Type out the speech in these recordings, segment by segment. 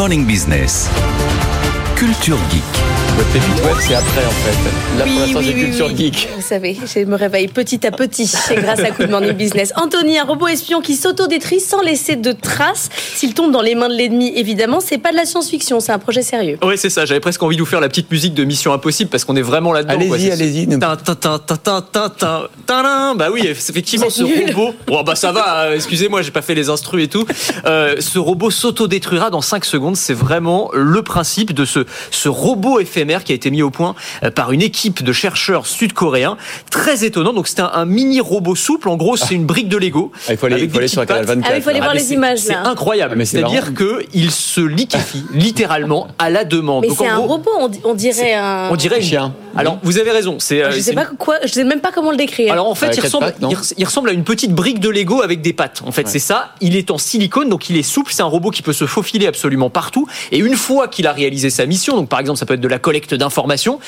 Morning Business. Culture Geek. Votre pépite web, c'est après en fait. Là Oui, pour l'instant, oui, c'est oui, culture oui. geek. Vous savez, je me réveille petit à petit grâce à Good Morning Business. Anthony, un robot espion qui s'autodétruit sans laisser de traces. S'il tombe dans les mains de l'ennemi, évidemment, c'est pas de la science-fiction, c'est un projet sérieux. Ouais, c'est ça. J'avais presque envie de vous faire la petite musique de Mission Impossible parce qu'on est vraiment là-dedans. Allez-y, allez-y. Bah oui, effectivement, ce nul. robot. Bon, bah ça va. euh, Excusez-moi, j'ai pas fait les instrus et tout. Euh, ce robot s'autodétruira dans 5 secondes. C'est vraiment le principe de ce ce robot éphémère qui a été mis au point euh, par une équipe de chercheurs sud-coréens. Très étonnant. Donc c'est un, un mini robot souple. En gros, c'est une brique de Lego. Ah, il faut aller, avec il faut aller des sur petites Canal pattes. 24. Ah, il faut aller là. voir les images, C'est incroyable. Mais c'est C'est-à-dire marrant. que il se liquéfie littéralement à la demande. Mais c'est un robot, on, di- on dirait un. On dirait Un chien. Alors, vous avez raison. C'est. euh, Je sais pas quoi, je sais même pas comment le décrire. alors en fait, ressemble, pattes, il ressemble à une petite brique de Lego avec des pattes. En fait, c'est ça. Il est en silicone, donc il est souple. C'est un robot qui peut se faufiler absolument partout. Et une fois qu'il a réalisé sa mission, donc par exemple, ça peut être de la collecte d'informations.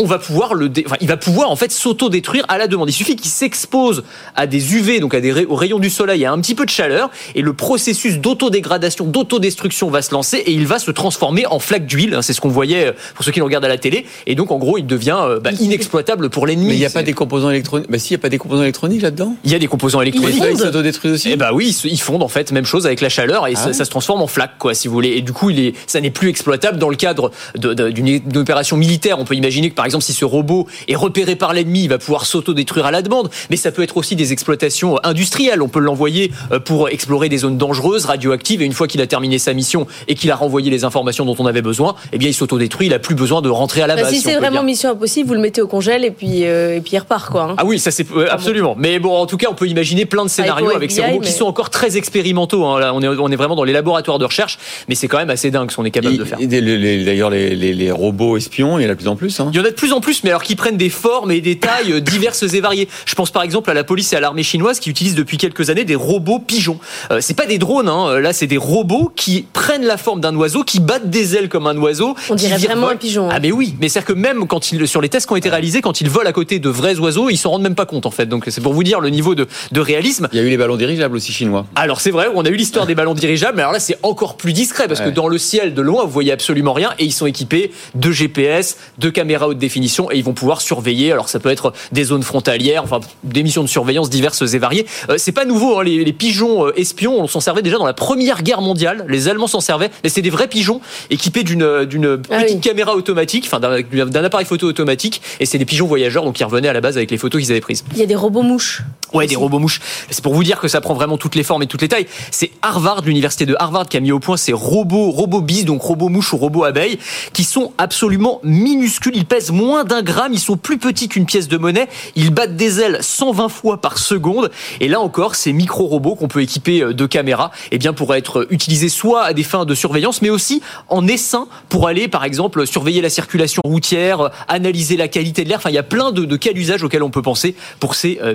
On va pouvoir le, dé- enfin, il va pouvoir en fait s'auto-détruire à la demande. Il suffit qu'il s'expose à des UV, donc à des ray- aux rayons du soleil, à un petit peu de chaleur, et le processus d'autodégradation, d'autodestruction va se lancer, et il va se transformer en flaque d'huile. hein, C'est ce qu'on voyait euh, pour ceux qui le regardent à la télé. Et donc, en gros, il devient euh, bah, inexploitable pour l'ennemi. Mais il n'y a pas des composants électroniques. Bah si, il n'y a pas des composants électroniques là-dedans? il y a des composants électroniques. fondent. Ils s'autodétruisent aussi. Eh bah oui, ils fondent en fait, même chose avec la chaleur et Ah ça, ouais ça se transforme en flaque, quoi, si vous voulez. Et du coup, il est, ça n'est plus exploitable dans le cadre d'une opération militaire. On peut imaginer que par exemple, si ce robot est repéré par l'ennemi, il va pouvoir s'auto-détruire à la demande. Mais ça peut être aussi des exploitations industrielles. On peut l'envoyer euh, pour explorer des zones dangereuses, radioactives. Et une fois qu'il a terminé sa mission et qu'il a renvoyé les informations dont on avait besoin, eh bien, il s'autodétruit. Il a plus besoin de rentrer à la Bah, base. si c'est vraiment dire. mission impossible, vous le mettez au congèle et puis, euh, et puis il repart, quoi. hein. Ah oui, ça c'est euh, absolument. Mais bon, en tout cas, on peut imaginer plein de scénarios Psycho avec ces robots qui sont encore très expérimentaux. hein. Là, on est, on est vraiment dans les laboratoires de recherche, mais c'est quand même assez dingue ce qu'on est capable de faire. D'ailleurs, les, les- les robots espions, il y en a de plus en plus. Hein. Il y en a de plus en plus, mais alors qui prennent des formes et des tailles euh, diverses et variées. Je pense par exemple à la police et à l'armée chinoise qui utilisent depuis quelques années des robots pigeons. Euh, c'est pas des drones, hein. là c'est des robots qui prennent la forme d'un oiseau, qui battent des ailes comme un oiseau. On dirait vraiment un pigeon, hein. Ah mais oui, mais c'est que même quand ils, sur les tests qui ont été réalisés, quand ils volent à côté de vrais oiseaux, ils s'en rendent même pas compte en fait. Donc c'est pour vous dire le niveau de, de réalisme. Il y a eu les ballons dirigeables aussi chinois. Alors c'est vrai, on a eu l'histoire des ballons dirigeables, mais alors là c'est encore plus discret parce que dans le ciel de loin vous voyez absolument rien et ils sont équipés de GPS, de caméras haute définition et ils vont pouvoir surveiller. Alors ça peut être des zones frontalières, enfin des missions de surveillance diverses et variées. Euh, c'est pas nouveau, hein, les, les pigeons euh, espions, on s'en servait déjà dans la Première Guerre mondiale. Les Allemands s'en servaient, mais c'est des vrais pigeons équipés d'une d'une Ah petite oui. caméra automatique, enfin d'un d'un appareil photo automatique et c'est des pigeons voyageurs donc ils revenaient à la base avec les photos qu'ils avaient prises. Il y a des robots mouches. Ouais, des robots mouches. C'est pour vous dire que ça prend vraiment toutes les formes et toutes les tailles. C'est Harvard, l'université de Harvard, qui a mis au point ces robots, robots bis, donc robots mouches ou robots abeilles, qui sont absolument minuscules. Ils pèsent moins d'un gramme, ils sont plus petits qu'une pièce de monnaie. Ils battent des ailes 120 fois par seconde. Et là encore, ces micro-robots qu'on peut équiper euh, de caméras, eh bien, pourraient être utilisés soit à des fins de surveillance, mais aussi en essaim pour aller, par exemple, surveiller la circulation routière, euh, analyser la qualité de l'air. Enfin, il y a plein de, de cas d'usage auxquels on peut penser pour ces euh,